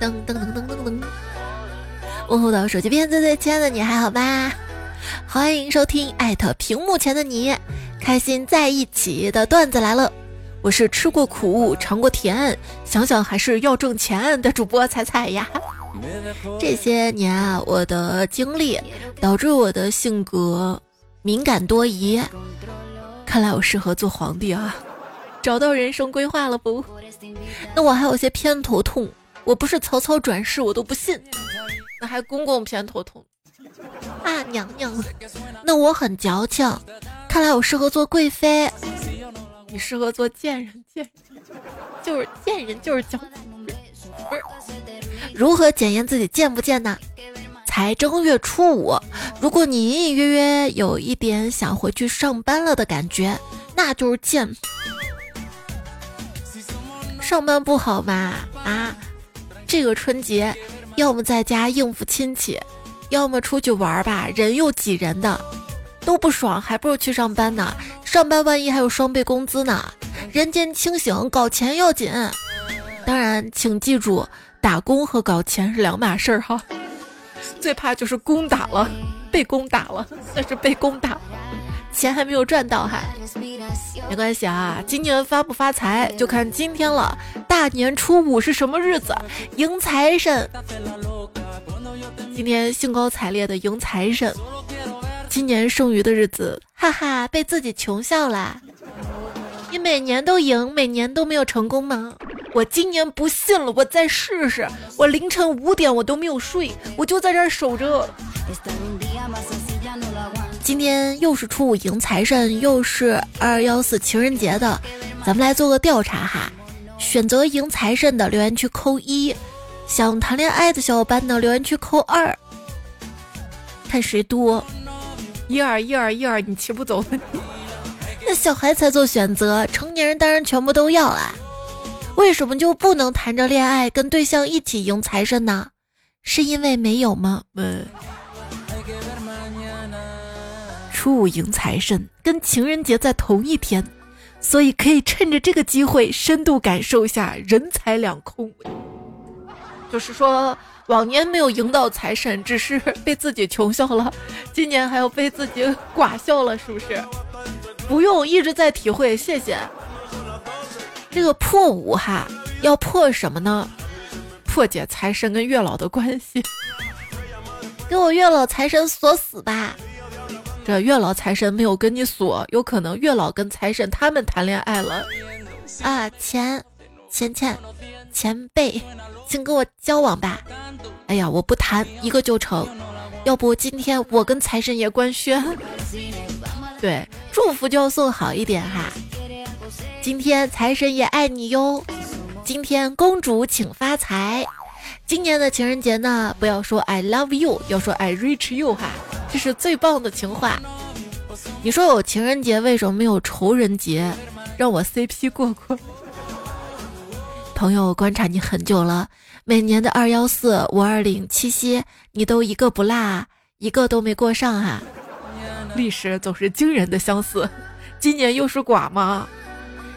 噔噔噔噔噔噔。问候到手机边最最亲爱的你还好吧？欢迎收听艾特屏幕前的你，开心在一起的段子来了。我是吃过苦尝过甜，想想还是要挣钱的主播彩彩呀。这些年啊，我的经历导致我的性格敏感多疑，看来我适合做皇帝啊！找到人生规划了不？那我还有些偏头痛，我不是曹操转世我都不信，那还公公偏头痛啊娘娘？那我很矫情，看来我适合做贵妃。你适合做贱人，贱人就是贱人，就是矫情。如何检验自己贱不贱呢？才正月初五，如果你隐隐约约有一点想回去上班了的感觉，那就是贱。上班不好吗？啊，这个春节要么在家应付亲戚，要么出去玩吧，人又挤人的，都不爽，还不如去上班呢。上班万一还有双倍工资呢。人间清醒，搞钱要紧。当然，请记住。打工和搞钱是两码事儿哈，最怕就是攻打了，被攻打了，那是被攻打了，钱还没有赚到哈，没关系啊，今年发不发财就看今天了。大年初五是什么日子？迎财神，今天兴高采烈的迎财神，今年剩余的日子，哈哈，被自己穷笑了。你每年都赢，每年都没有成功吗？我今年不信了，我再试试。我凌晨五点我都没有睡，我就在这守着。今天又是初五迎财神，又是二幺四情人节的，咱们来做个调查哈。选择迎财神的留言区扣一，想谈恋爱的小伙伴呢留言区扣二，看谁多。一二一二一二，你骑不走。那小孩才做选择，成年人当然全部都要啦。为什么就不能谈着恋爱跟对象一起迎财神呢？是因为没有吗？嗯。初五迎财神跟情人节在同一天，所以可以趁着这个机会深度感受一下人财两空。就是说，往年没有迎到财神，只是被自己穷笑了；今年还要被自己寡笑了，是不是？不用一直在体会，谢谢。这个破五哈，要破什么呢？破解财神跟月老的关系，给我月老财神锁死吧！这月老财神没有跟你锁，有可能月老跟财神他们谈恋爱了啊！钱钱钱前辈，请跟我交往吧！哎呀，我不谈一个就成，要不今天我跟财神爷官宣？对，祝福就要送好一点哈。今天财神也爱你哟，今天公主请发财。今年的情人节呢，不要说 I love you，要说 I reach you 哈，这是最棒的情话。你说有情人节，为什么没有仇人节？让我 CP 过过。朋友观察你很久了，每年的二幺四、五二零、七夕，你都一个不落，一个都没过上哈。历史总是惊人的相似，今年又是寡吗？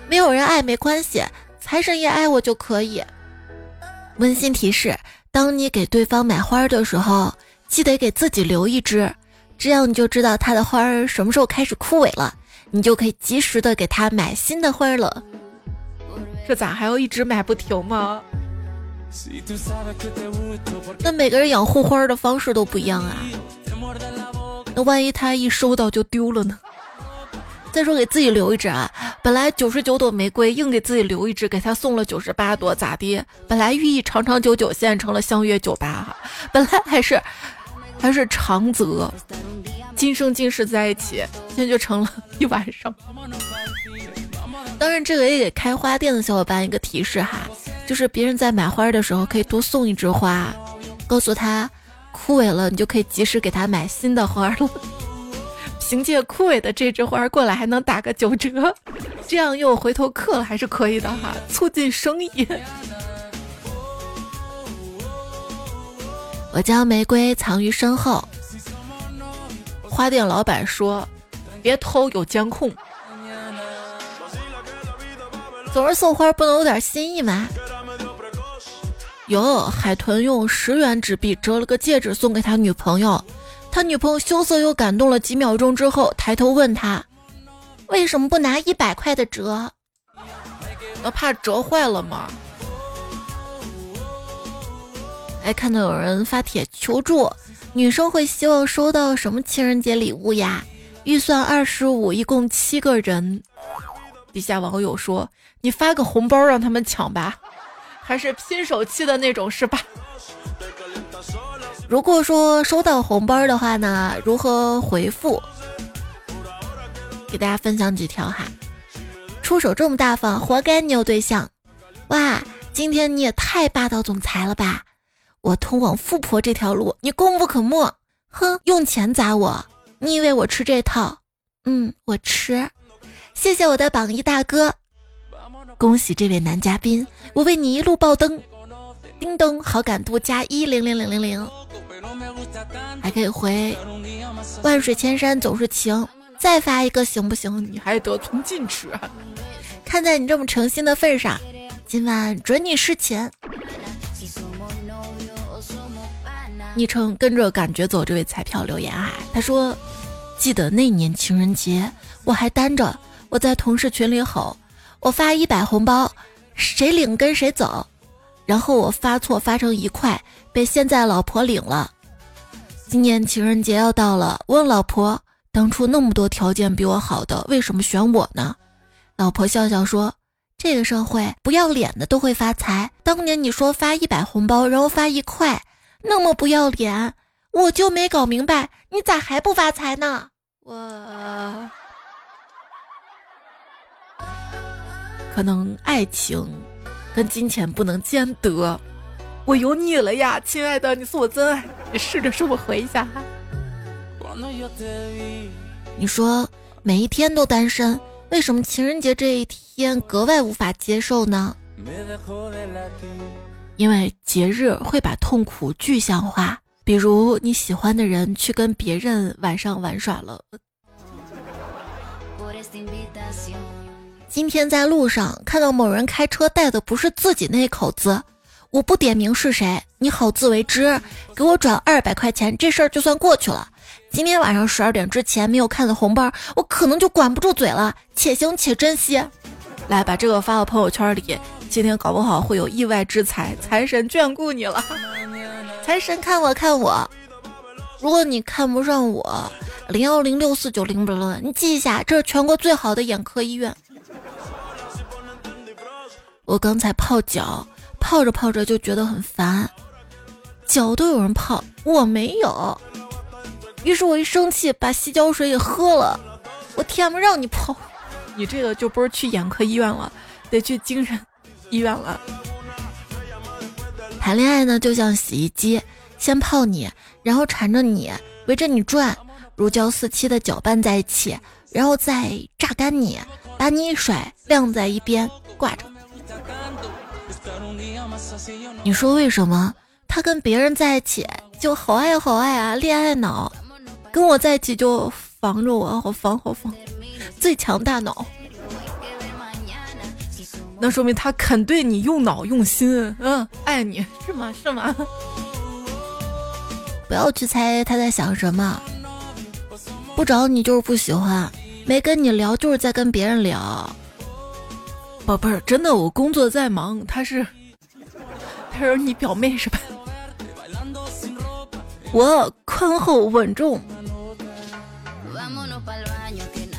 没有人爱没关系，财神爷爱我就可以。温馨提示：当你给对方买花的时候，记得给自己留一支，这样你就知道他的花儿什么时候开始枯萎了，你就可以及时的给他买新的花了。这咋还要一直买不停吗？那每个人养护花的方式都不一样啊。那万一他一收到就丢了呢？再说给自己留一只啊，本来九十九朵玫瑰，硬给自己留一只，给他送了九十八朵，咋的？本来寓意长长久久，现在成了相约九八哈。本来还是还是长泽，今生今世在一起，现在就成了一晚上。当然，这个也给开花店的小伙伴一个提示哈，就是别人在买花的时候可以多送一枝花，告诉他枯萎了，你就可以及时给他买新的花了。凭借枯萎的这枝花过来还能打个九折，这样又回头客了，还是可以的哈，促进生意。我将玫瑰藏于身后。花店老板说：“别偷，有监控。”总是送花不能有点心意吗？有海豚用十元纸币折了个戒指送给他女朋友，他女朋友羞涩又感动了几秒钟之后，抬头问他：“为什么不拿一百块的折？那怕折坏了吗？”还看到有人发帖求助，女生会希望收到什么情人节礼物呀？预算二十五，一共七个人。底下网友说：“你发个红包让他们抢吧，还是拼手气的那种是吧？”如果说收到红包的话呢，如何回复？给大家分享几条哈。出手这么大方，活该你有对象。哇，今天你也太霸道总裁了吧！我通往富婆这条路，你功不可没。哼，用钱砸我，你以为我吃这套？嗯，我吃。谢谢我的榜一大哥，恭喜这位男嘉宾，我为你一路爆灯。叮咚，好感度加一零零零零零，还可以回万水千山总是情，再发一个行不行？你还得寸进尺。看在你这么诚心的份上，今晚准你试钱。昵称跟着感觉走，这位彩票留言啊，他说：“记得那年情人节，我还单着，我在同事群里吼，我发一百红包，谁领跟谁走。然后我发错发成一块，被现在老婆领了。今年情人节要到了，问老婆，当初那么多条件比我好的，为什么选我呢？老婆笑笑说：这个社会不要脸的都会发财。当年你说发一百红包，然后发一块。”那么不要脸，我就没搞明白，你咋还不发财呢？我可能爱情跟金钱不能兼得，我有你了呀，亲爱的，你是我真爱。你试着说我回一下哈。你说每一天都单身，为什么情人节这一天格外无法接受呢？因为节日会把痛苦具象化，比如你喜欢的人去跟别人晚上玩耍了。今天在路上看到某人开车带的不是自己那口子，我不点名是谁，你好自为之，给我转二百块钱，这事儿就算过去了。今天晚上十二点之前没有看到红包，我可能就管不住嘴了，且行且珍惜。来，把这个发到朋友圈里。今天搞不好会有意外之财，财神眷顾你了。财神看我看我，如果你看不上我，零幺零六四九零不零，你记一下，这是全国最好的眼科医院。我刚才泡脚，泡着泡着就觉得很烦，脚都有人泡，我没有。于是我一生气，把洗脚水给喝了。我天不，让你泡，你这个就不是去眼科医院了，得去精神。医院了。谈恋爱呢，就像洗衣机，先泡你，然后缠着你，围着你转，如胶似漆的搅拌在一起，然后再榨干你，把你一甩，晾在一边挂着。你说为什么他跟别人在一起就好爱好爱啊，恋爱脑，跟我在一起就防着我，好防好防，最强大脑。那说明他肯对你用脑用心，嗯，爱你是吗？是吗？不要去猜他在想什么，不找你就是不喜欢，没跟你聊就是在跟别人聊。宝贝儿，真的，我工作再忙，他是，他是你表妹是吧？我宽厚稳重，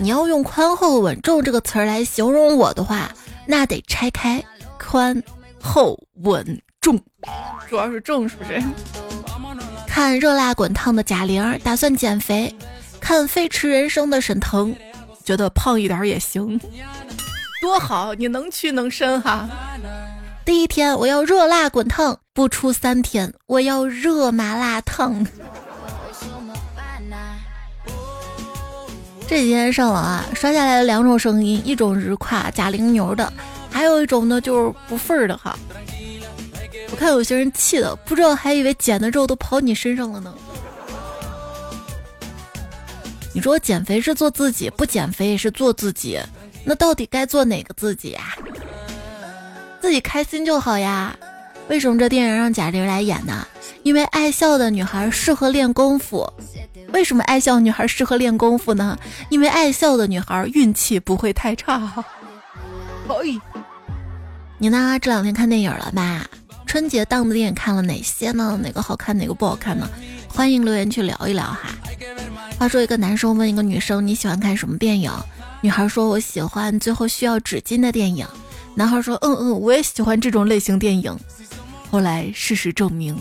你要用宽厚稳重这个词儿来形容我的话。那得拆开，宽厚稳重，主要是重，是不是？看热辣滚烫的贾玲打算减肥，看飞驰人生的沈腾觉得胖一点也行，多好，你能屈能伸哈。第一天我要热辣滚烫，不出三天我要热麻辣烫。这几天上网啊，刷下来了两种声音，一种是夸贾玲牛的，还有一种呢就是不忿儿的哈。我看有些人气的不知道，还以为减的肉都跑你身上了呢。你说减肥是做自己，不减肥也是做自己，那到底该做哪个自己呀？自己开心就好呀。为什么这电影让贾玲来演呢？因为爱笑的女孩适合练功夫。为什么爱笑女孩适合练功夫呢？因为爱笑的女孩运气不会太差。哎，你呢？这两天看电影了吧？春节档的电影看了哪些呢？哪个好看，哪个不好看呢？欢迎留言去聊一聊哈。话说，一个男生问一个女生：“你喜欢看什么电影？”女孩说：“我喜欢最后需要纸巾的电影。”男孩说：“嗯嗯，我也喜欢这种类型电影。”后来事实证明，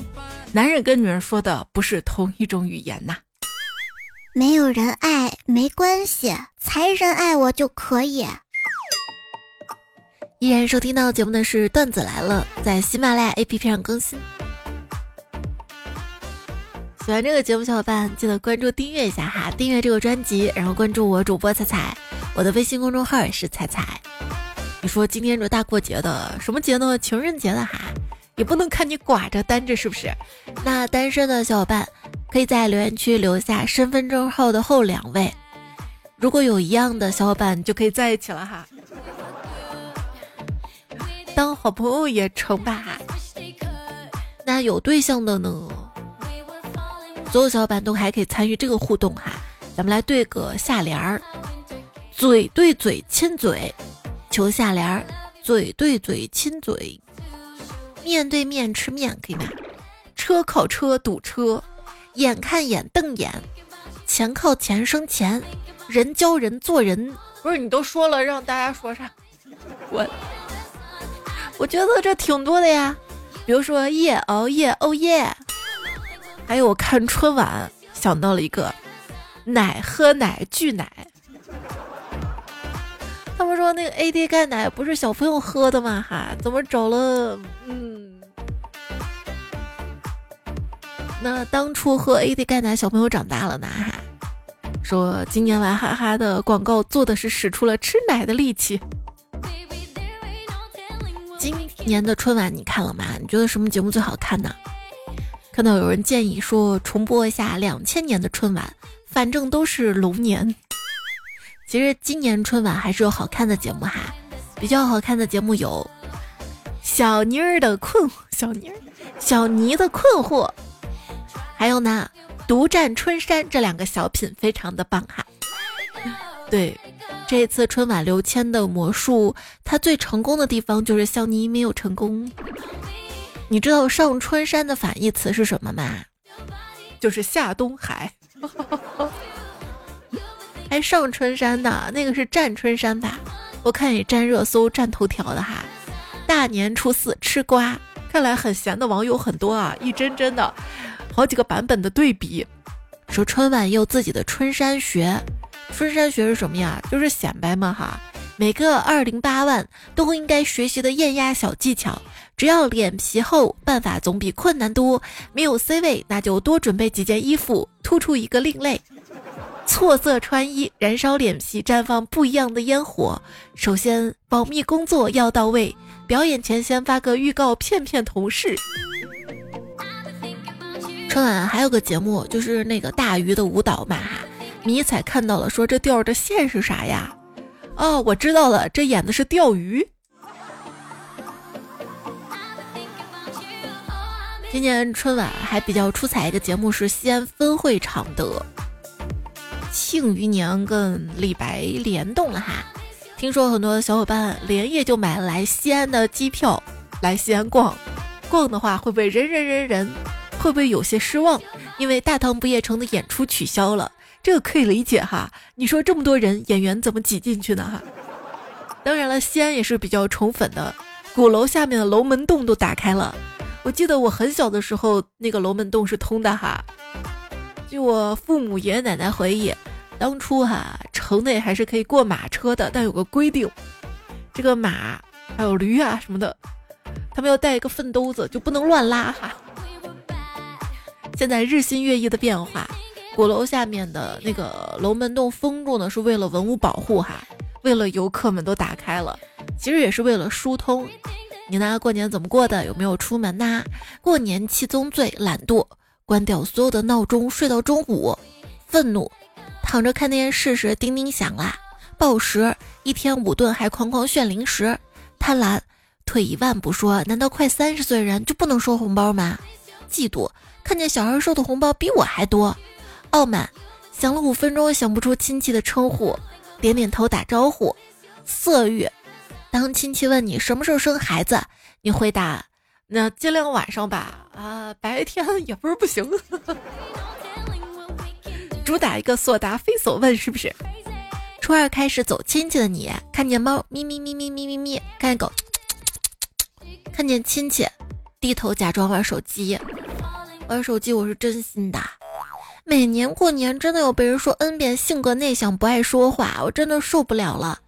男人跟女人说的不是同一种语言呐。没有人爱没关系，财神爱我就可以。依然收听到节目的是段子来了，在喜马拉雅 APP 上更新。喜欢这个节目小伙伴记得关注订阅一下哈，订阅这个专辑，然后关注我主播彩彩，我的微信公众号也是彩彩。你说今天这大过节的，什么节呢？情人节的哈，也不能看你寡着单着是不是？那单身的小伙伴。可以在留言区留下身份证号的后两位，如果有一样的小伙伴，就可以在一起了哈。当好朋友也成吧。那有对象的呢？所有小伙伴都还可以参与这个互动哈。咱们来对个下联儿：嘴对嘴亲嘴，求下联儿：嘴对嘴亲嘴，面对面吃面可以吗？车靠车堵车。眼看眼瞪眼，钱靠钱生钱，人教人做人。不是你都说了，让大家说啥？我我觉得这挺多的呀，比如说夜熬夜，哦耶！还有我看春晚想到了一个，奶喝奶拒奶。他们说那个 AD 钙奶不是小朋友喝的吗？哈，怎么找了？嗯。那当初喝 AD 钙奶小朋友长大了呢，哈，说今年娃哈哈的广告做的是使出了吃奶的力气。今年的春晚你看了吗？你觉得什么节目最好看呢？看到有人建议说重播一下两千年的春晚，反正都是龙年。其实今年春晚还是有好看的节目哈，比较好看的节目有小妮儿的困小妮儿小妮的困惑。还有呢，独占春山这两个小品非常的棒哈。对，这次春晚刘谦的魔术，他最成功的地方就是笑你没有成功。你知道上春山的反义词是什么吗？就是下东海。还 上春山呢，那个是占春山吧？我看你占热搜、占头条的哈。大年初四吃瓜，看来很闲的网友很多啊，一针针的。好几个版本的对比，说春晚有自己的春山学，春山学是什么呀？就是显摆嘛哈。每个二零八万都应该学习的艳压小技巧，只要脸皮厚，办法总比困难多。没有 C 位，那就多准备几件衣服，突出一个另类。错色穿衣，燃烧脸皮，绽放不一样的烟火。首先，保密工作要到位，表演前先发个预告，骗骗同事。春晚还有个节目，就是那个大鱼的舞蹈嘛。迷彩看到了，说这钓的线是啥呀？哦，我知道了，这演的是钓鱼。今年春晚还比较出彩一个节目是西安分会场的《庆余年》跟李白联动了哈。听说很多小伙伴连夜就买了来西安的机票，来西安逛。逛的话会不会人人人人？会不会有些失望？因为大唐不夜城的演出取消了，这个可以理解哈。你说这么多人，演员怎么挤进去呢？哈。当然了，西安也是比较宠粉的，鼓楼下面的楼门洞都打开了。我记得我很小的时候，那个楼门洞是通的哈。据我父母爷爷奶奶回忆，当初哈城内还是可以过马车的，但有个规定，这个马还有驴啊什么的，他们要带一个粪兜子，就不能乱拉哈。现在日新月异的变化，鼓楼下面的那个楼门洞封住呢，是为了文物保护哈，为了游客们都打开了，其实也是为了疏通。你呢？过年怎么过的？有没有出门呐？过年七宗罪：懒惰，关掉所有的闹钟，睡到中午；愤怒，躺着看电视时叮叮响啦；暴食，一天五顿还狂狂炫零食；贪婪，退一万步说，难道快三十岁人就不能收红包吗？嫉妒，看见小孩收的红包比我还多；傲慢，想了五分钟想不出亲戚的称呼，点点头打招呼；色欲，当亲戚问你什么时候生孩子，你回答。那尽量晚上吧，啊，白天也不是不行。主打一个所答非所问，是不是？初二开始走亲戚的你，看见猫咪咪咪咪咪咪咪，看见狗，看见亲戚低头假装玩手机，玩手机我是真心的。每年过年真的有被人说 n 遍性格内向不爱说话，我真的受不了了。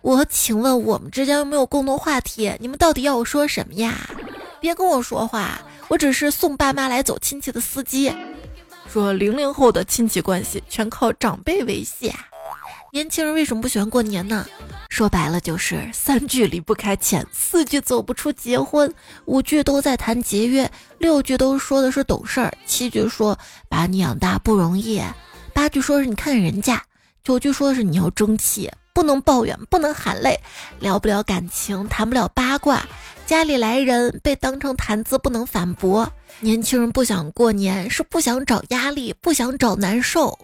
我请问我们之间有没有共同话题？你们到底要我说什么呀？别跟我说话，我只是送爸妈来走亲戚的司机。说零零后的亲戚关系全靠长辈维系。年轻人为什么不喜欢过年呢？说白了就是三句离不开钱，四句走不出结婚，五句都在谈节约，六句都说的是懂事儿，七句说把你养大不容易，八句说是你看人家，九句说是你要争气，不能抱怨，不能喊累，聊不了感情，谈不了八卦。家里来人被当成谈资不能反驳，年轻人不想过年是不想找压力，不想找难受，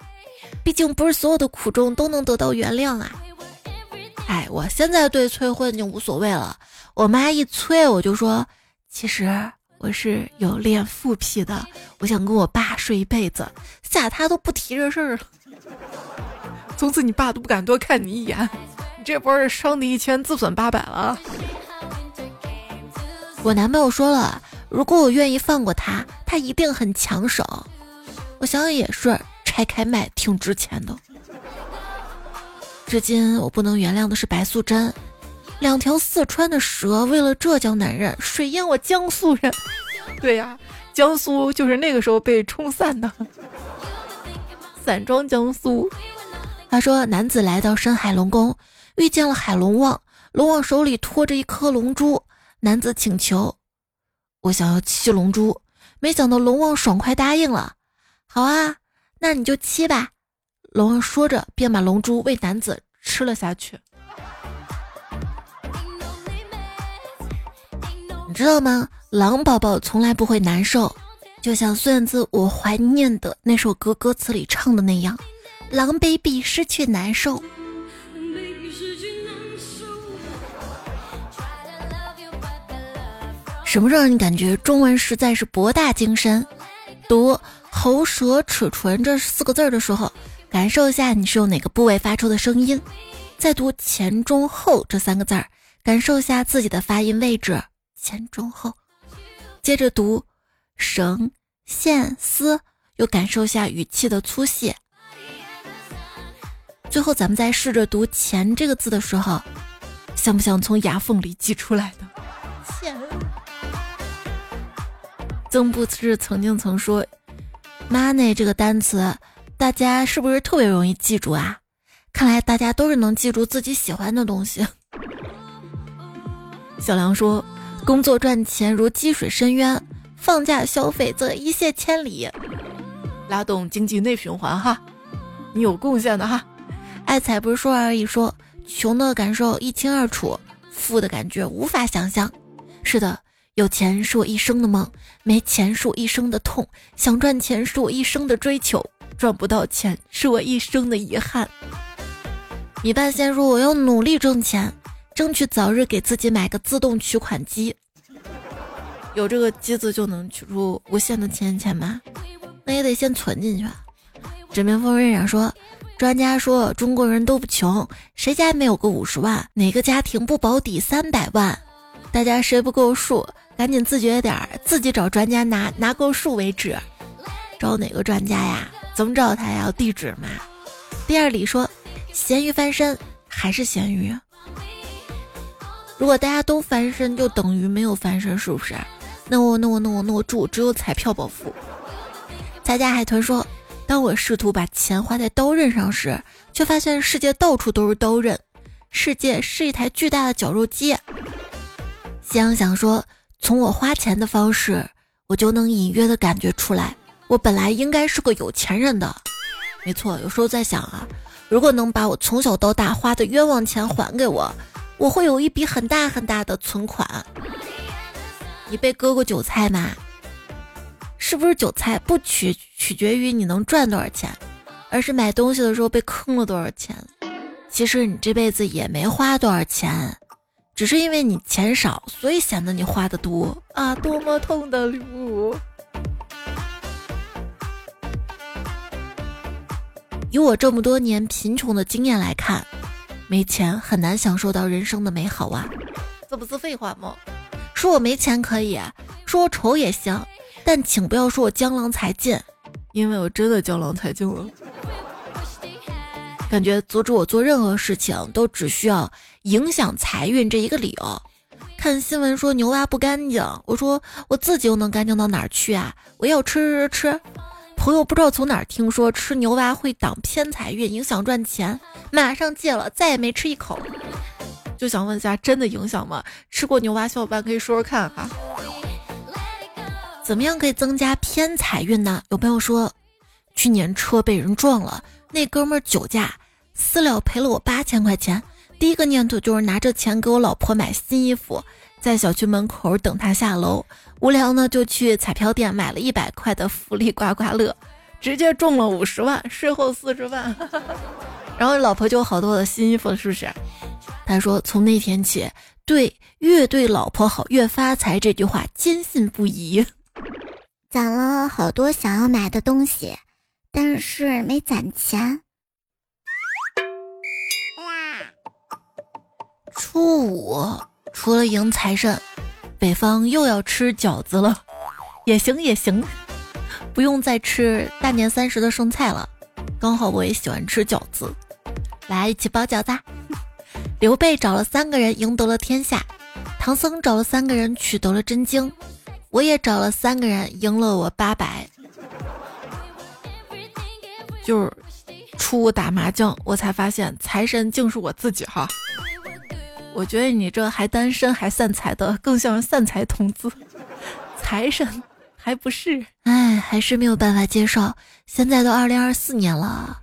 毕竟不是所有的苦衷都能得到原谅啊。哎，我现在对催婚已经无所谓了，我妈一催我就说，其实我是有恋父癖的，我想跟我爸睡一辈子，吓他都不提这事儿了。从此你爸都不敢多看你一眼，你这波是伤敌一千自损八百了。我男朋友说了，如果我愿意放过他，他一定很抢手。我想想也是，拆开卖挺值钱的。至今我不能原谅的是白素贞，两条四川的蛇为了浙江男人水淹我江苏人。对呀，江苏就是那个时候被冲散的，散装江苏。他说，男子来到深海龙宫，遇见了海龙王，龙王手里托着一颗龙珠。男子请求：“我想要七龙珠。”没想到龙王爽快答应了。好啊，那你就七吧。龙王说着，便把龙珠喂男子吃了下去。你知道吗？狼宝宝从来不会难受，就像孙燕姿《我怀念的那首歌》歌词里唱的那样：“狼 baby 失去难受。”什么让你感觉中文实在是博大精深？读“喉舌齿唇”这四个字的时候，感受一下你是用哪个部位发出的声音；再读“前中后”这三个字儿，感受一下自己的发音位置前中后。接着读“绳线丝”，又感受一下语气的粗细。最后，咱们再试着读“钱”这个字的时候，像不像从牙缝里挤出来的钱？曾不知曾经曾说，“money” 这个单词，大家是不是特别容易记住啊？看来大家都是能记住自己喜欢的东西。小梁说：“工作赚钱如积水深渊，放假消费则一泻千里，拉动经济内循环。”哈，你有贡献的哈。爱财不是说而已，说穷的感受一清二楚，富的感觉无法想象。是的。有钱是我一生的梦，没钱是我一生的痛。想赚钱是我一生的追求，赚不到钱是我一生的遗憾。米半仙说：“我要努力挣钱，争取早日给自己买个自动取款机。有这个机子就能取出无限的钱钱吗？那也得先存进去。”枕边风刃染说：“专家说中国人都不穷，谁家没有个五十万？哪个家庭不保底三百万？大家谁不够数？”赶紧自觉点儿，自己找专家拿拿够数为止。找哪个专家呀？怎么找他呀？地址吗？第二里说，咸鱼翻身还是咸鱼。如果大家都翻身，就等于没有翻身，是不是？那我那我那我那我祝只有彩票暴富。财家海豚说，当我试图把钱花在刀刃上时，却发现世界到处都是刀刃，世界是一台巨大的绞肉机。夕阳想说。从我花钱的方式，我就能隐约的感觉出来，我本来应该是个有钱人的。没错，有时候在想啊，如果能把我从小到大花的冤枉钱还给我，我会有一笔很大很大的存款。你被割过韭菜吗？是不是韭菜不取取决于你能赚多少钱，而是买东西的时候被坑了多少钱？其实你这辈子也没花多少钱，只是因为你钱少，所以显得你花的多啊！多么痛的领悟！以我这么多年贫穷的经验来看，没钱很难享受到人生的美好啊！这不是废话吗？说我没钱可以，说我丑也行，但请不要说我江郎才尽，因为我真的江郎才尽了。感觉阻止我做任何事情都只需要影响财运这一个理由。看新闻说牛蛙不干净，我说我自己又能干净到哪儿去啊？我要吃吃吃。朋友不知道从哪儿听说吃牛蛙会挡偏财运，影响赚钱，马上戒了，再也没吃一口。就想问一下，真的影响吗？吃过牛蛙小伙伴可以说说看哈。怎么样可以增加偏财运呢？有朋友说，去年车被人撞了，那哥们儿酒驾，私了赔了我八千块钱。第一个念头就是拿着钱给我老婆买新衣服，在小区门口等她下楼。无聊呢，就去彩票店买了一百块的福利刮刮乐，直接中了五十万，税后四十万。然后老婆就好多的新衣服，是不是？他说从那天起，对越对老婆好越发财这句话坚信不疑。攒了好多想要买的东西，但是没攒钱。初五除了迎财神。北方又要吃饺子了，也行也行，不用再吃大年三十的剩菜了。刚好我也喜欢吃饺子，来一起包饺子。刘备找了三个人赢得了天下，唐僧找了三个人取得了真经，我也找了三个人赢了我八百。就是初打麻将，我才发现财神竟是我自己哈。我觉得你这还单身还散财的，更像是散财童子。财神还不是？哎，还是没有办法接受。现在都二零二四年了，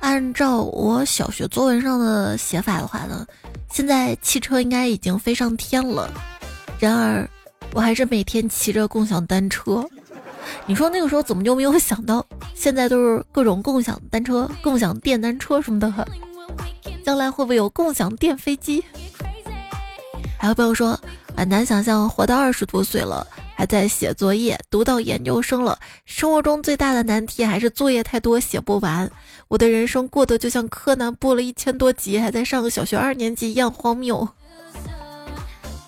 按照我小学作文上的写法的话呢，现在汽车应该已经飞上天了。然而，我还是每天骑着共享单车。你说那个时候怎么就没有想到，现在都是各种共享单车、共享电单车什么的？将来会不会有共享电飞机？还有朋友说，很难想象活到二十多岁了还在写作业，读到研究生了，生活中最大的难题还是作业太多写不完。我的人生过得就像柯南播了一千多集还在上个小学二年级一样荒谬。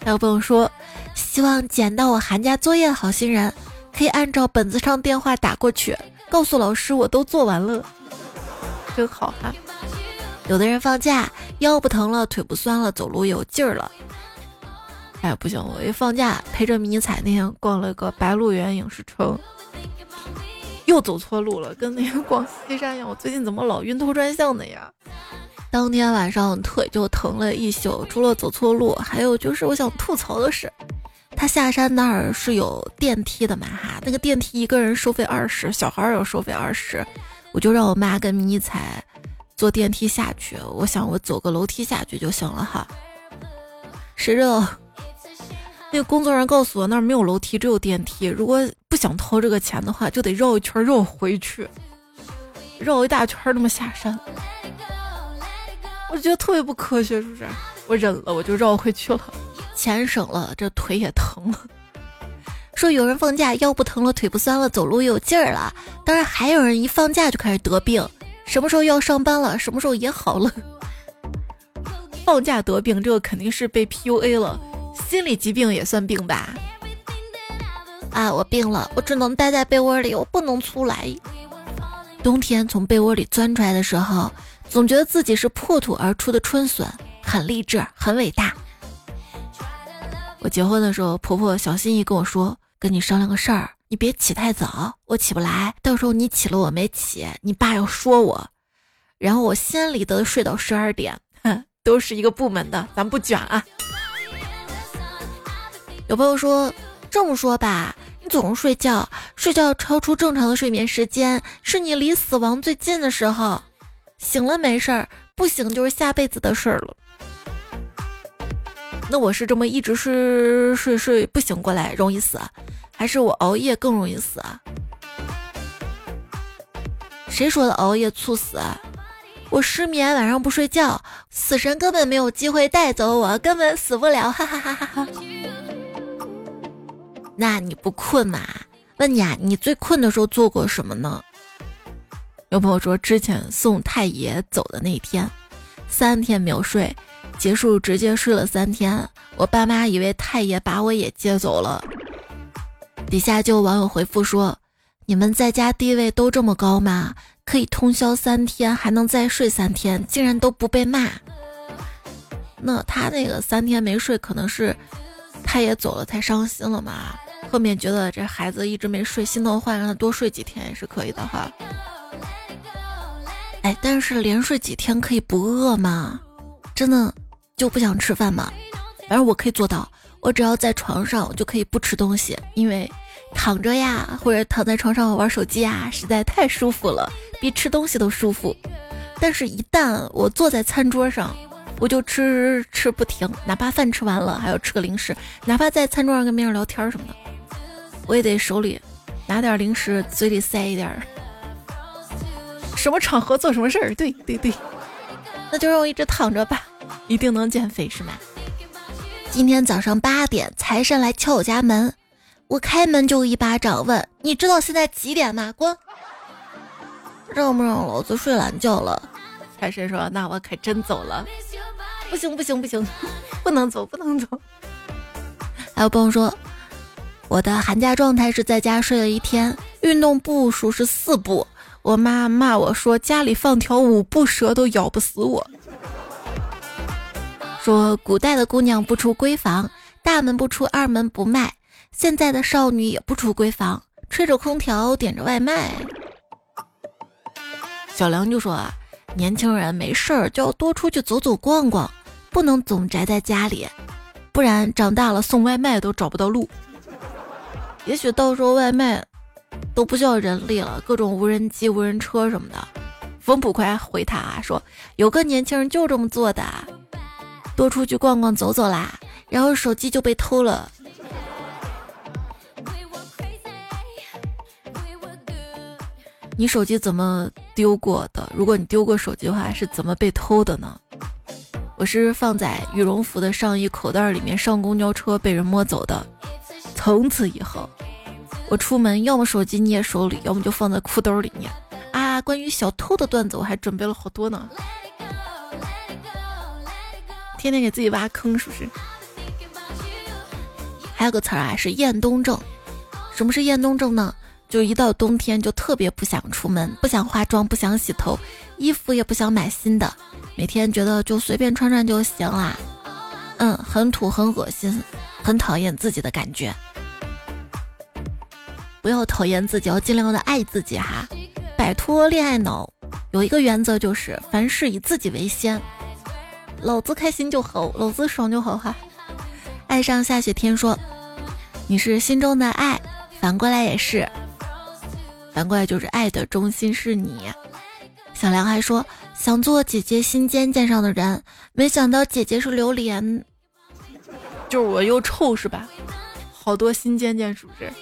还有朋友说，希望捡到我寒假作业好心人可以按照本子上电话打过去，告诉老师我都做完了，真好哈。有的人放假腰不疼了，腿不酸了，走路有劲儿了。哎，不行！我一放假陪着迷彩那天逛了个白鹿原影视城，又走错路了，跟那个逛西山一样。我最近怎么老晕头转向的呀？当天晚上腿就疼了一宿，除了走错路，还有就是我想吐槽的是，他下山那儿是有电梯的嘛哈，那个电梯一个人收费二十，小孩儿要收费二十，我就让我妈跟迷彩坐电梯下去，我想我走个楼梯下去就行了哈，谁知道。那个工作人员告诉我，那儿没有楼梯，只有电梯。如果不想掏这个钱的话，就得绕一圈绕回去，绕一大圈那么下山。我觉得特别不科学，是不是？我忍了，我就绕回去了，钱省了，这腿也疼了。说有人放假腰不疼了，腿不酸了，走路有劲儿了。当然还有人一放假就开始得病，什么时候要上班了，什么时候也好了。放假得病，这个肯定是被 PUA 了。心理疾病也算病吧？啊，我病了，我只能待在被窝里，我不能出来。冬天从被窝里钻出来的时候，总觉得自己是破土而出的春笋，很励志，很伟大。我结婚的时候，婆婆小心翼翼跟我说：“跟你商量个事儿，你别起太早，我起不来，到时候你起了我没起，你爸要说我。”然后我心安理得的睡到十二点，哼，都是一个部门的，咱不卷啊。有朋友说，这么说吧，你总是睡觉，睡觉超出正常的睡眠时间，是你离死亡最近的时候。醒了没事儿，不醒就是下辈子的事儿了。那我是这么一直睡睡睡不醒过来容易死，还是我熬夜更容易死啊？谁说的熬夜猝死？我失眠，晚上不睡觉，死神根本没有机会带走我，根本死不了，哈哈哈哈哈。那你不困吗？问你啊，你最困的时候做过什么呢？有朋友说，之前送太爷走的那天，三天没有睡，结束直接睡了三天。我爸妈以为太爷把我也接走了。底下就有网友回复说：“你们在家地位都这么高吗？可以通宵三天，还能再睡三天，竟然都不被骂。”那他那个三天没睡，可能是他也走了太伤心了嘛？后面觉得这孩子一直没睡，心疼坏，让他多睡几天也是可以的哈。哎，但是连睡几天可以不饿吗？真的就不想吃饭吗？反正我可以做到，我只要在床上，我就可以不吃东西，因为躺着呀，或者躺在床上玩手机呀，实在太舒服了，比吃东西都舒服。但是，一旦我坐在餐桌上，我就吃吃不停，哪怕饭吃完了，还要吃个零食，哪怕在餐桌上跟别人聊天什么的，我也得手里拿点零食，嘴里塞一点儿。什么场合做什么事儿？对对对，那就让我一直躺着吧，一定能减肥是吗？今天早上八点，财神来敲我家门，我开门就一巴掌，问：“你知道现在几点吗？”滚！让不让老子睡懒觉了？财神说：“那我可真走了。”不行不行不行，不 能走不能走。还有朋友说，我的寒假状态是在家睡了一天，运动步数是四步。我妈骂我说：“家里放条五步蛇都咬不死我。”说古代的姑娘不出闺房，大门不出二门不迈。现在的少女也不出闺房，吹着空调点着外卖。小梁就说啊，年轻人没事儿就要多出去走走逛逛，不能总宅在家里，不然长大了送外卖都找不到路。也许到时候外卖。都不需要人力了，各种无人机、无人车什么的。冯捕快回他说：“有个年轻人就这么做的，多出去逛逛走走啦，然后手机就被偷了。”你手机怎么丢过的？如果你丢过手机的话，是怎么被偷的呢？我是放在羽绒服的上衣口袋里面，上公交车被人摸走的。从此以后。我出门要么手机捏手里，要么就放在裤兜里面。啊，关于小偷的段子我还准备了好多呢，天天给自己挖坑是不是？还有个词儿啊，是厌冬症。什么是厌冬症呢？就一到冬天就特别不想出门，不想化妆，不想洗头，衣服也不想买新的，每天觉得就随便穿穿就行啦。嗯，很土，很恶心，很讨厌自己的感觉。不要讨厌自己，要尽量的爱自己哈，摆脱恋爱脑。有一个原则就是凡事以自己为先，老子开心就好，老子爽就好哈。爱上下雪天说，你是心中的爱，反过来也是，反过来就是爱的中心是你。小梁还说想做姐姐心尖尖上的人，没想到姐姐是榴莲，就是我又臭是吧？好多心尖尖是不是？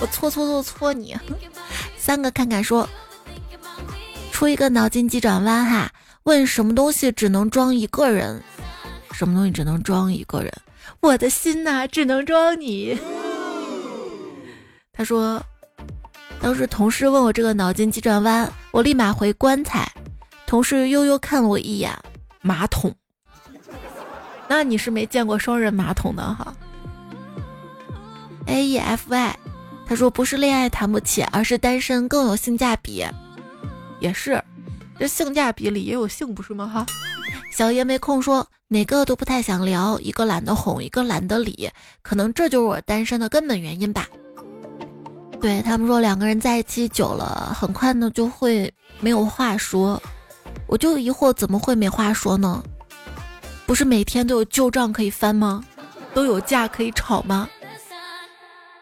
我搓搓搓搓你，三个看看说，出一个脑筋急转弯哈，问什么东西只能装一个人？什么东西只能装一个人？我的心呐，只能装你。他说，当时同事问我这个脑筋急转弯，我立马回棺材。同事悠悠看了我一眼，马桶。那你是没见过双人马桶的哈？A E F Y。他说：“不是恋爱谈不起，而是单身更有性价比。也是，这性价比里也有性，不是吗？哈。”小爷没空说，哪个都不太想聊，一个懒得哄，一个懒得理，可能这就是我单身的根本原因吧。对他们说，两个人在一起久了，很快呢就会没有话说。我就疑惑，怎么会没话说呢？不是每天都有旧账可以翻吗？都有架可以吵吗？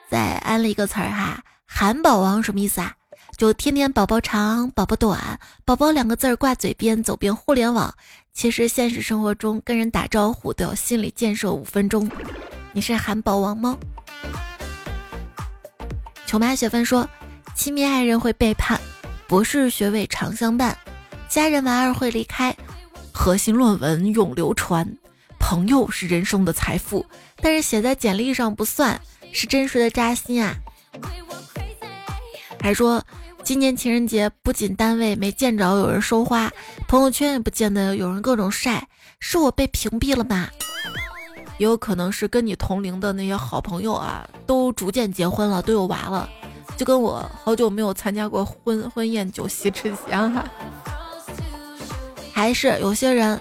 再安了一个词儿哈，韩宝王什么意思啊？就天天宝宝长宝宝短，宝宝两个字儿挂嘴边，走遍互联网。其实现实生活中跟人打招呼都要心理建设五分钟。你是韩宝王吗？球妈雪芬说：亲密爱人会背叛，博士学位长相伴，家人娃儿会离开，核心论文永流传。朋友是人生的财富，但是写在简历上不算，是真实的扎心啊。还说今年情人节不仅单位没见着有人收花，朋友圈也不见得有人各种晒，是我被屏蔽了吗？也有可能是跟你同龄的那些好朋友啊，都逐渐结婚了，都有娃了，就跟我好久没有参加过婚婚宴酒席吃席哈。还是有些人。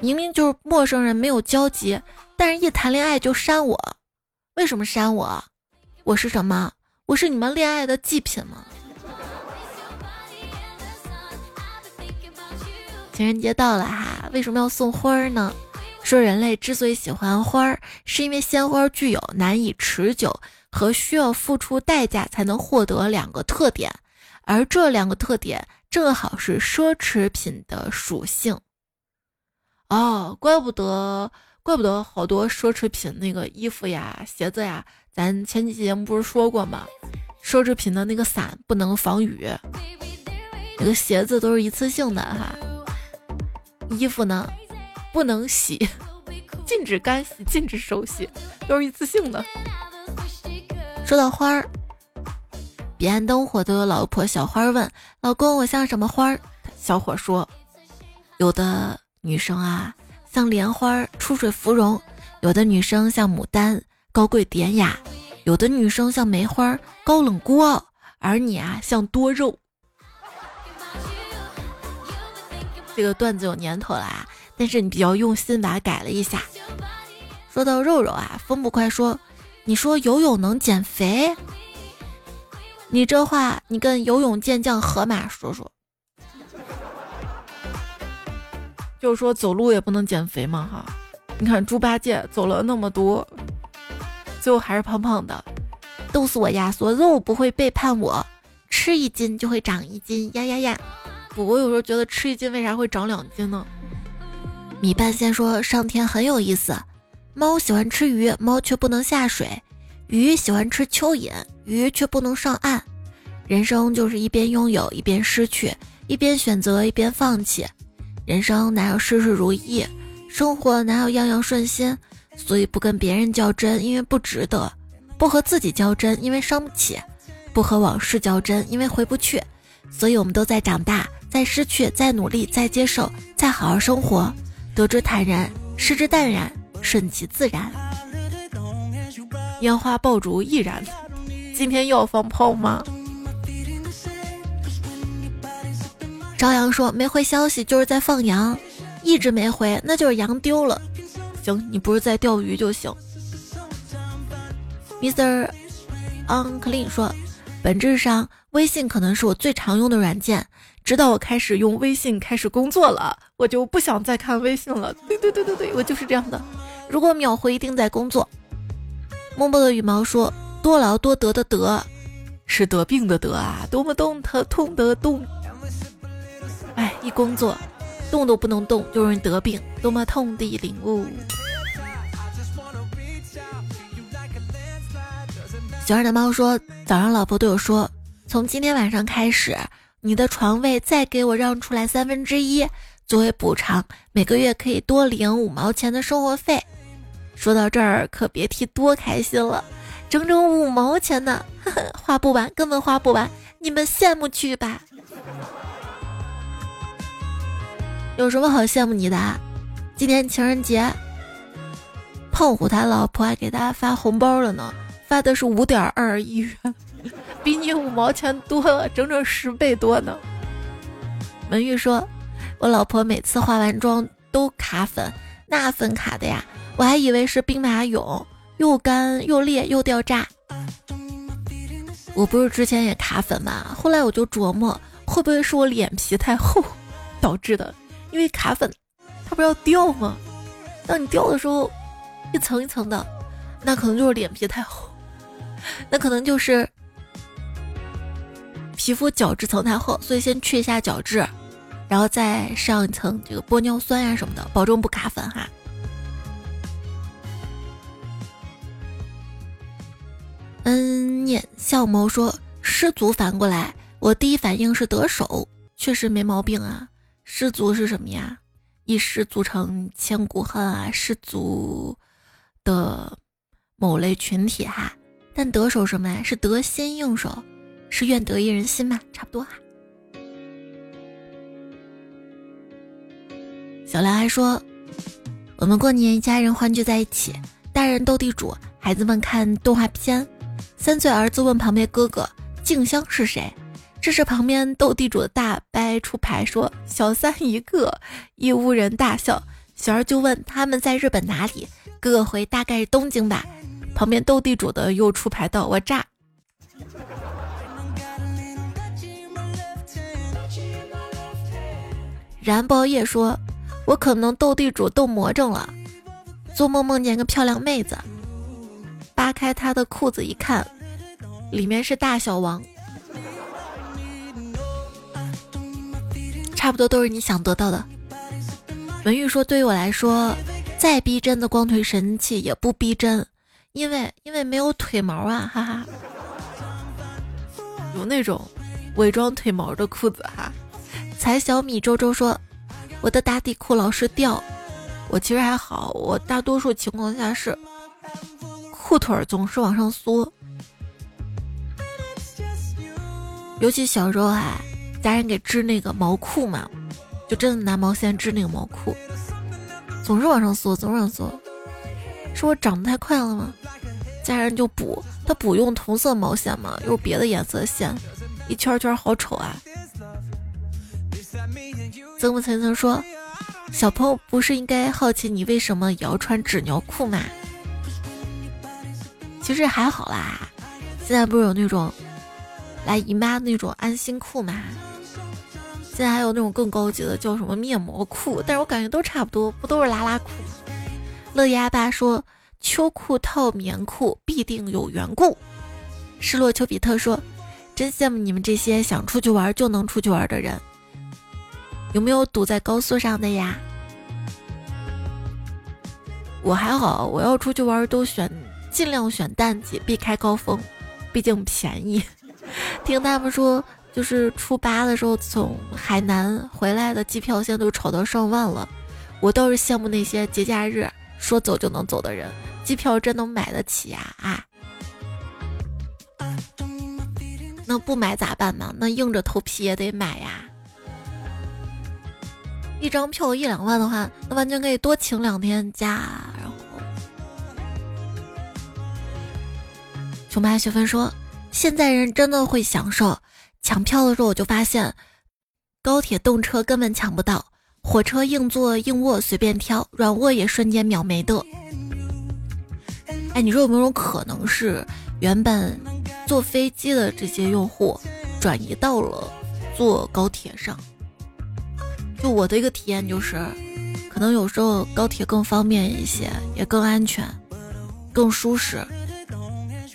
明明就是陌生人，没有交集，但是一谈恋爱就删我，为什么删我？我是什么？我是你们恋爱的祭品吗？情人节到了哈，为什么要送花儿呢？说人类之所以喜欢花儿，是因为鲜花具有难以持久和需要付出代价才能获得两个特点，而这两个特点正好是奢侈品的属性。哦，怪不得，怪不得好多奢侈品那个衣服呀、鞋子呀，咱前几节目不是说过吗？奢侈品的那个伞不能防雨，那个鞋子都是一次性的哈。衣服呢，不能洗，禁止干洗，禁止手洗，都是一次性的。说到花儿，彼岸灯火都有老婆小花问老公：“我像什么花儿？”小伙说：“有的。”女生啊，像莲花出水芙蓉；有的女生像牡丹高贵典雅；有的女生像梅花高冷孤傲；而你啊，像多肉。这个段子有年头了啊，但是你比较用心把它改了一下。说到肉肉啊，风不快说：“你说游泳能减肥？你这话你跟游泳健将河马说说。”就是说走路也不能减肥嘛哈，你看猪八戒走了那么多，最后还是胖胖的，逗死我呀！说肉不会背叛我，吃一斤就会长一斤呀呀呀！我有时候觉得吃一斤为啥会长两斤呢？米半仙说上天很有意思，猫喜欢吃鱼，猫却不能下水；鱼喜欢吃蚯蚓，鱼却不能上岸。人生就是一边拥有一边失去，一边选择一边放弃。人生哪有事事如意，生活哪有样样顺心，所以不跟别人较真，因为不值得；不和自己较真，因为伤不起；不和往事较真，因为回不去。所以我们都在长大，在失去，在努力，在接受，在好好生活。得之坦然，失之淡然，顺其自然。烟花爆竹易燃，今天又要放炮吗？朝阳说没回消息就是在放羊，一直没回，那就是羊丢了。行，你不是在钓鱼就行。Mr. Unclean 说，本质上微信可能是我最常用的软件，直到我开始用微信开始工作了，我就不想再看微信了。对对对对对，我就是这样的。如果秒回，一定在工作。默默的羽毛说，多劳多得的得，是得病的得啊，多么动特痛得动。哎，一工作，动都不能动，就容易得病，多么痛的领悟！小二的猫说，早上老婆对我说，从今天晚上开始，你的床位再给我让出来三分之一，作为补偿，每个月可以多领五毛钱的生活费。说到这儿，可别提多开心了，整整五毛钱呢，花不完，根本花不完，你们羡慕去吧。有什么好羡慕你的？今天情人节，胖虎他老婆还给他发红包了呢，发的是五点二亿元，比你五毛钱多了，整整十倍多呢。文玉说：“我老婆每次化完妆都卡粉，那粉卡的呀，我还以为是兵马俑，又干又裂又掉渣。我不是之前也卡粉吗？后来我就琢磨，会不会是我脸皮太厚导致的？”因为卡粉，它不是要掉吗？当你掉的时候，一层一层的，那可能就是脸皮太厚，那可能就是皮肤角质层太厚，所以先去一下角质，然后再上一层这个玻尿酸呀什么的，保证不卡粉哈。恩念笑眸说：“失足反过来，我第一反应是得手，确实没毛病啊。失足是什么呀？一失足成千古恨啊，失足的某类群体哈。但得手什么呀？是得心应手，是愿得一人心嘛，差不多哈。”小梁还说：“我们过年一家人欢聚在一起，大人斗地主，孩子们看动画片。”三岁儿子问旁边哥哥：“静香是谁？”这时旁边斗地主的大伯出牌说：“小三一个。”一屋人大笑。小儿就问：“他们在日本哪里？”哥哥回：“大概是东京吧。”旁边斗地主的又出牌道：“我炸。”燃包夜说：“我可能斗地主斗魔怔了，做梦梦见个漂亮妹子。”扒开她的裤子一看，里面是大小王，差不多都是你想得到的。文玉说：“对于我来说，再逼真的光腿神器也不逼真，因为因为没有腿毛啊，哈哈。有那种伪装腿毛的裤子哈。”才小米周周说：“我的打底裤老是掉，我其实还好，我大多数情况下是。”裤腿总是往上缩，尤其小时候啊，家人给织那个毛裤嘛，就真的拿毛线织那个毛裤，总是往上缩，总是往上缩。是我长得太快了吗？家人就补，他补用同色毛线嘛，又是别的颜色线，一圈圈好丑啊。曾不曾曾说，小朋友不是应该好奇你为什么也要穿纸尿裤吗？其实还好啦，现在不是有那种来姨妈那种安心裤吗？现在还有那种更高级的，叫什么面膜裤？但是我感觉都差不多，不都是拉拉裤吗？乐阿爸说：“秋裤套棉裤必定有缘故。”失落丘比特说：“真羡慕你们这些想出去玩就能出去玩的人。”有没有堵在高速上的呀？我还好，我要出去玩都选。尽量选淡季，避开高峰，毕竟便宜。听他们说，就是初八的时候从海南回来的机票现在都炒到上万了。我倒是羡慕那些节假日说走就能走的人，机票真能买得起呀啊！那不买咋办呢？那硬着头皮也得买呀。一张票一两万的话，那完全可以多请两天假，然后。熊妈学分说：“现在人真的会享受抢票的时候，我就发现高铁动车根本抢不到，火车硬座硬卧随便挑，软卧也瞬间秒没的。哎，你说有没有种可能是原本坐飞机的这些用户转移到了坐高铁上？就我的一个体验就是，可能有时候高铁更方便一些，也更安全，更舒适。”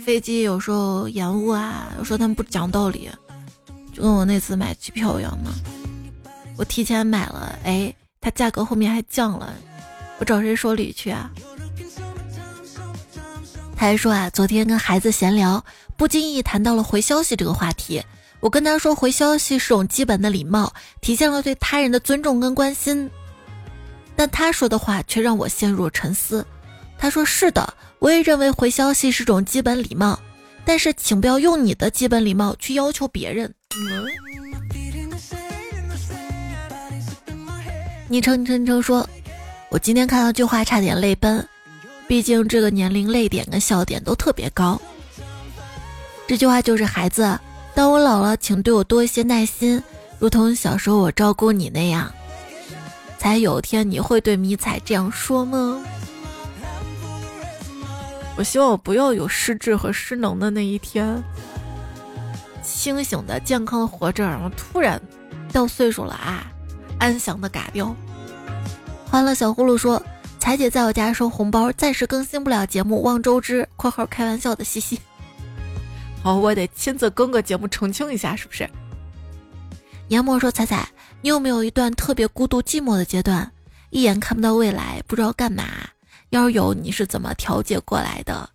飞机有时候延误啊，有时候他们不讲道理，就跟我那次买机票一样嘛。我提前买了，哎，它价格后面还降了，我找谁说理去啊？他还说啊，昨天跟孩子闲聊，不经意谈到了回消息这个话题。我跟他说，回消息是种基本的礼貌，体现了对他人的尊重跟关心。但他说的话却让我陷入沉思。他说：“是的。”我也认为回消息是种基本礼貌，但是请不要用你的基本礼貌去要求别人。昵称昵称称说，我今天看到句话差点泪奔，毕竟这个年龄泪点跟笑点都特别高。这句话就是孩子，当我老了，请对我多一些耐心，如同小时候我照顾你那样。才有一天你会对迷彩这样说吗？我希望我不要有失智和失能的那一天，清醒的、健康活着，然后突然到岁数了啊，安详的嘎掉。欢乐小葫芦说：“彩姐在我家收红包，暂时更新不了节目，望周知。”（括号开玩笑的，嘻嘻。）好，我得亲自更个节目澄清一下，是不是？年末说：“彩彩，你有没有一段特别孤独寂寞的阶段？一眼看不到未来，不知道干嘛？要是有，你是怎么调节过来的？”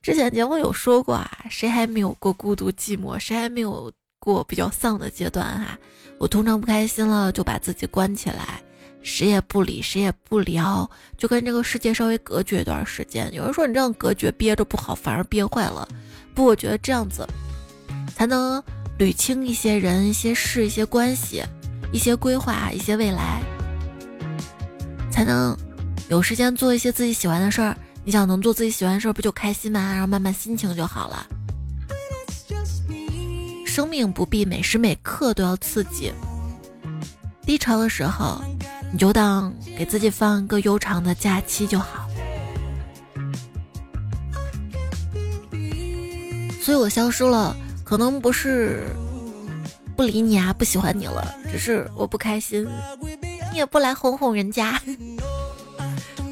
之前节目有说过啊，谁还没有过孤独寂寞？谁还没有过比较丧的阶段哈？我通常不开心了，就把自己关起来，谁也不理，谁也不聊，就跟这个世界稍微隔绝一段时间。有人说你这样隔绝憋着不好，反而憋坏了。不，我觉得这样子才能。捋清一些人、一些事、一些关系、一些规划、一些未来，才能有时间做一些自己喜欢的事儿。你想能做自己喜欢的事儿，不就开心吗？然后慢慢心情就好了。生命不必每时每刻都要刺激，低潮的时候，你就当给自己放一个悠长的假期就好。所以我消失了。可能不是不理你啊，不喜欢你了，只是我不开心。你也不来哄哄人家。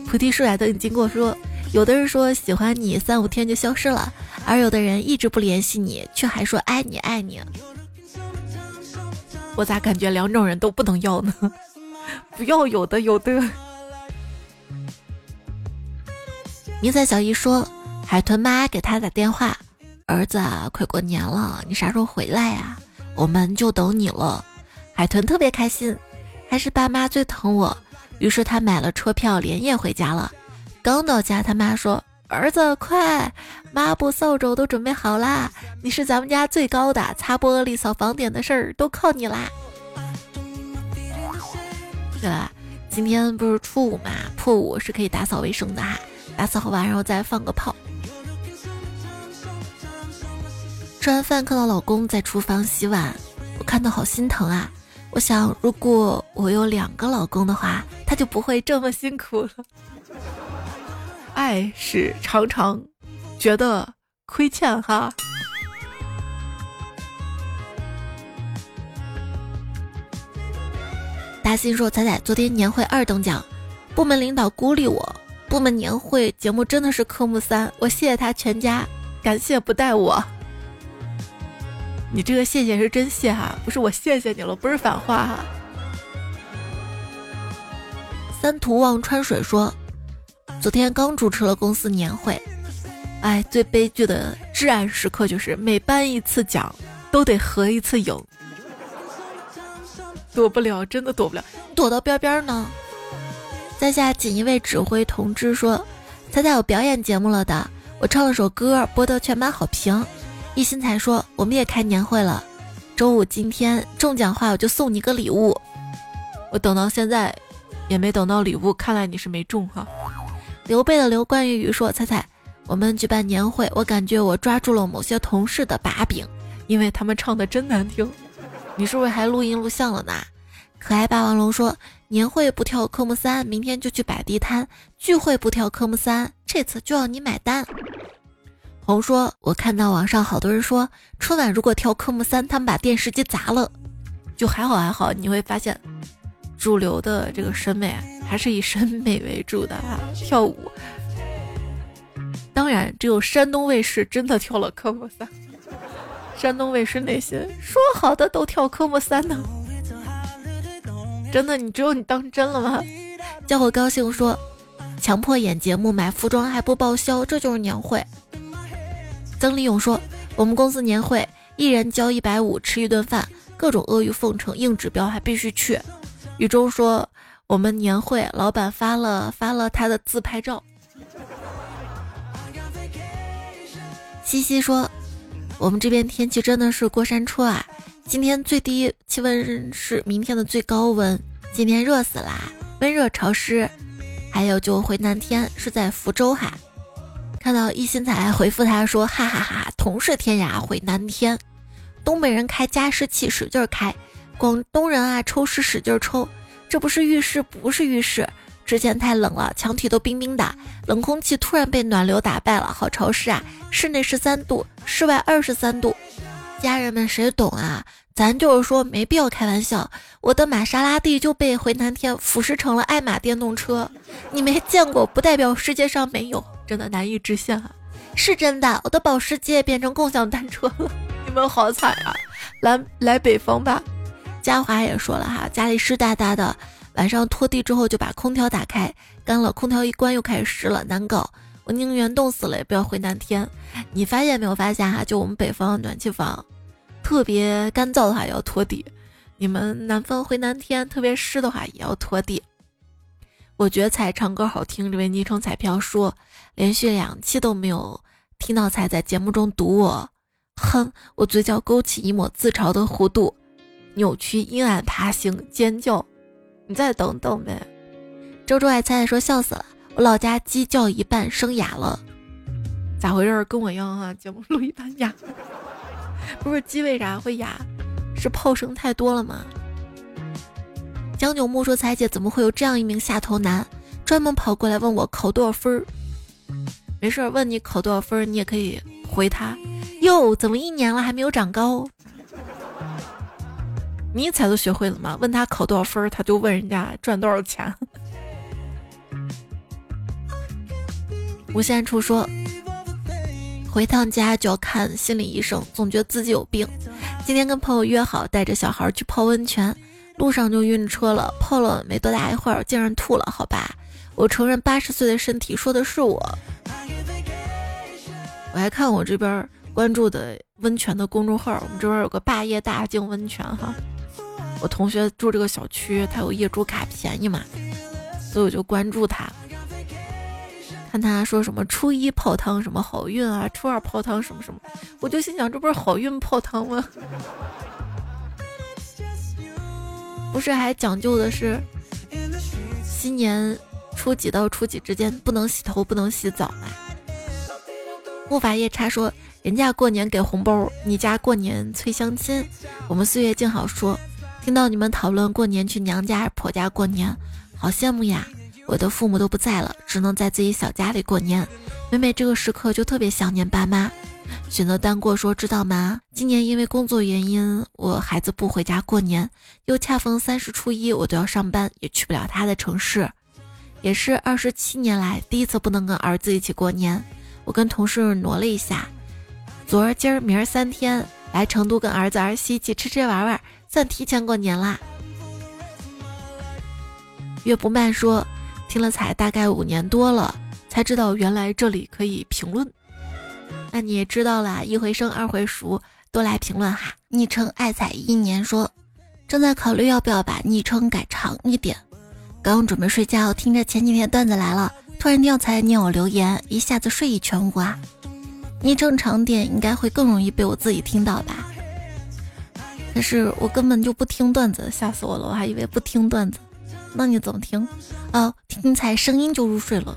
菩提树呀，等你经过说，有的人说喜欢你三五天就消失了，而有的人一直不联系你，却还说爱你爱你。我咋感觉两种人都不能要呢？不要有的有的。迷彩小姨说，海豚妈给他打电话。儿子，快过年了，你啥时候回来呀？我们就等你了。海豚特别开心，还是爸妈最疼我。于是他买了车票，连夜回家了。刚到家，他妈说：“儿子，快，抹布、扫帚都准备好啦！你是咱们家最高的，擦玻璃、扫房顶的事儿都靠你啦。”对了，今天不是初五嘛？破五是可以打扫卫生的哈，打扫完然后再放个炮。吃完饭看到老公在厨房洗碗，我看到好心疼啊！我想，如果我有两个老公的话，他就不会这么辛苦了。爱是常常觉得亏欠哈。大新说：“彩彩，昨天年会二等奖，部门领导孤立我。部门年会节目真的是科目三，我谢谢他全家，感谢不带我。”你这个谢谢是真谢哈，不是我谢谢你了，不是反话哈。三途望川水说，昨天刚主持了公司年会，哎，最悲剧的至暗时刻就是每颁一次奖都得合一次影，躲不了，真的躲不了，躲到边边呢。在下锦衣卫指挥同志说，猜猜有表演节目了的，我唱了首歌，博得全班好评。一心才说：“我们也开年会了，周五今天中奖话我就送你个礼物。”我等到现在也没等到礼物，看来你是没中哈。刘备的刘关于宇说：“猜猜，我们举办年会，我感觉我抓住了某些同事的把柄，因为他们唱的真难听。你是不是还录音录像了呢？”可爱霸王龙说：“年会不跳科目三，明天就去摆地摊；聚会不跳科目三，这次就要你买单。”红说：“我看到网上好多人说，春晚如果跳科目三，他们把电视机砸了，就还好还好。你会发现，主流的这个审美还是以审美为主的啊。跳舞，当然只有山东卫视真的跳了科目三。山东卫视那些说好的都跳科目三呢？真的，你只有你当真了吗？叫我高兴说，强迫演节目买服装还不报销，这就是年会。”曾立勇说：“我们公司年会，一人交一百五吃一顿饭，各种阿谀奉承，硬指标还必须去。”雨中说：“我们年会，老板发了发了他的自拍照。”西西说：“我们这边天气真的是过山车啊！今天最低气温是明天的最高温，今天热死啦，温热潮湿。还有就回南天是在福州哈。”看到一心才回复他说：“哈哈哈，同是天涯回南天，东北人开加湿器使劲开，广东人啊抽湿使劲抽，这不是浴室，不是浴室。之前太冷了，墙体都冰冰的，冷空气突然被暖流打败了，好潮湿啊！室内十三度，室外二十三度，家人们谁懂啊？咱就是说没必要开玩笑。我的玛莎拉蒂就被回南天腐蚀成了爱玛电动车，你没见过不代表世界上没有。”真的难以置信啊！是真的，我的保时捷变成共享单车了，你们好惨啊！来来北方吧。嘉华也说了哈，家里湿哒哒的，晚上拖地之后就把空调打开，干了，空调一关又开始湿了，难搞。我宁愿冻死了也不要回南天。你发现没有发现哈？就我们北方暖气房，特别干燥的话也要拖地，你们南方回南天特别湿的话也要拖地。我觉得彩唱歌好听，这位昵称彩票说，连续两期都没有听到彩在节目中堵我，哼，我嘴角勾起一抹自嘲的弧度，扭曲阴暗爬行尖叫，你再等等呗。周周爱猜猜说笑死了，我老家鸡叫一半生哑了，咋回事？跟我一样啊，节目录一半哑，不是鸡为啥会哑？是炮声太多了吗？江九木说：“彩姐怎么会有这样一名下头男，专门跑过来问我考多少分儿？没事，问你考多少分儿，你也可以回他。哟，怎么一年了还没有长高？你彩都学会了吗？问他考多少分儿，他就问人家赚多少钱。无限处说，回趟家就要看心理医生，总觉得自己有病。今天跟朋友约好，带着小孩去泡温泉。”路上就晕车了，泡了没多大一会儿，竟然吐了。好吧，我承认八十岁的身体说的是我。我还看我这边关注的温泉的公众号，我们这边有个霸业大境温泉哈。我同学住这个小区，他有业主卡便宜嘛，所以我就关注他，看他说什么初一泡汤什么好运啊，初二泡汤什么什么，我就心想这不是好运泡汤吗？不是还讲究的是新年初几到初几之间不能洗头不能洗澡吗？木法夜叉说人家过年给红包，你家过年催相亲。我们岁月静好说听到你们讨论过年去娘家婆家过年，好羡慕呀！我的父母都不在了，只能在自己小家里过年，每每这个时刻就特别想念爸妈。选择单过说知道吗？今年因为工作原因，我孩子不回家过年，又恰逢三十初一，我都要上班，也去不了他的城市，也是二十七年来第一次不能跟儿子一起过年。我跟同事挪了一下，昨儿今儿明儿三天来成都跟儿子儿媳一起吃吃玩玩，算提前过年啦。月不慢说，听了才大概五年多了，才知道原来这里可以评论。那你也知道了，一回生二回熟，多来评论哈。昵称爱彩一年说，正在考虑要不要把昵称改长一点。刚准备睡觉，听着前几天段子来了，突然掉才念我留言，一下子睡意全无啊。昵称长点应该会更容易被我自己听到吧？可是我根本就不听段子，吓死我了，我还以为不听段子。那你怎么听？哦，听彩声音就入睡了。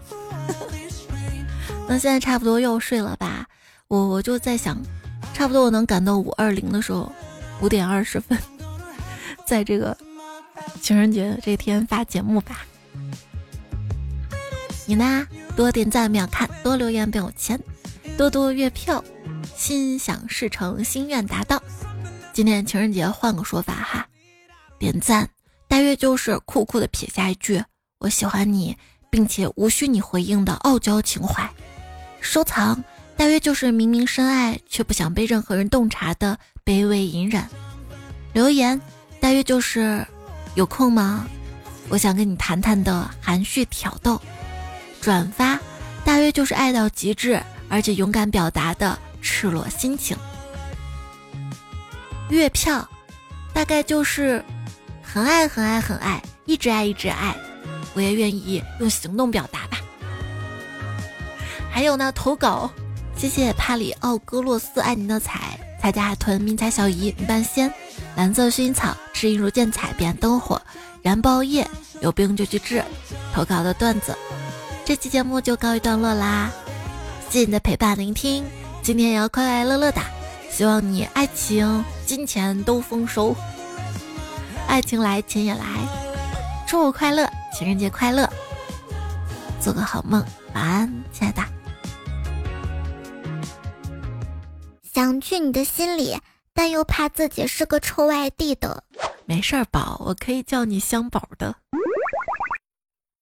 那现在差不多要睡了吧？我我就在想，差不多我能赶到五二零的时候，五点二十分，在这个情人节这天发节目吧。你呢？多点赞秒看，多留言变有钱，多多月票，心想事成，心愿达到。今天情人节换个说法哈，点赞大约就是酷酷的撇下一句“我喜欢你”，并且无需你回应的傲娇情怀。收藏。大约就是明明深爱却不想被任何人洞察的卑微隐忍。留言大约就是有空吗？我想跟你谈谈的含蓄挑逗。转发大约就是爱到极致而且勇敢表达的赤裸心情。月票大概就是很爱很爱很爱，一直爱一直爱。我也愿意用行动表达吧。还有呢，投稿。谢谢帕里奥戈洛斯爱您的彩彩家海豚迷彩小姨半仙。蓝色薰衣草赤音如见彩变灯火燃爆夜有病就去治投稿的段子，这期节目就告一段落啦，谢谢你的陪伴聆听，今天也要快快乐乐的，希望你爱情金钱都丰收，爱情来钱也来，祝我快乐，情人节快乐，做个好梦，晚安，亲爱的。想去你的心里，但又怕自己是个臭外地的。没事儿，宝，我可以叫你香宝的。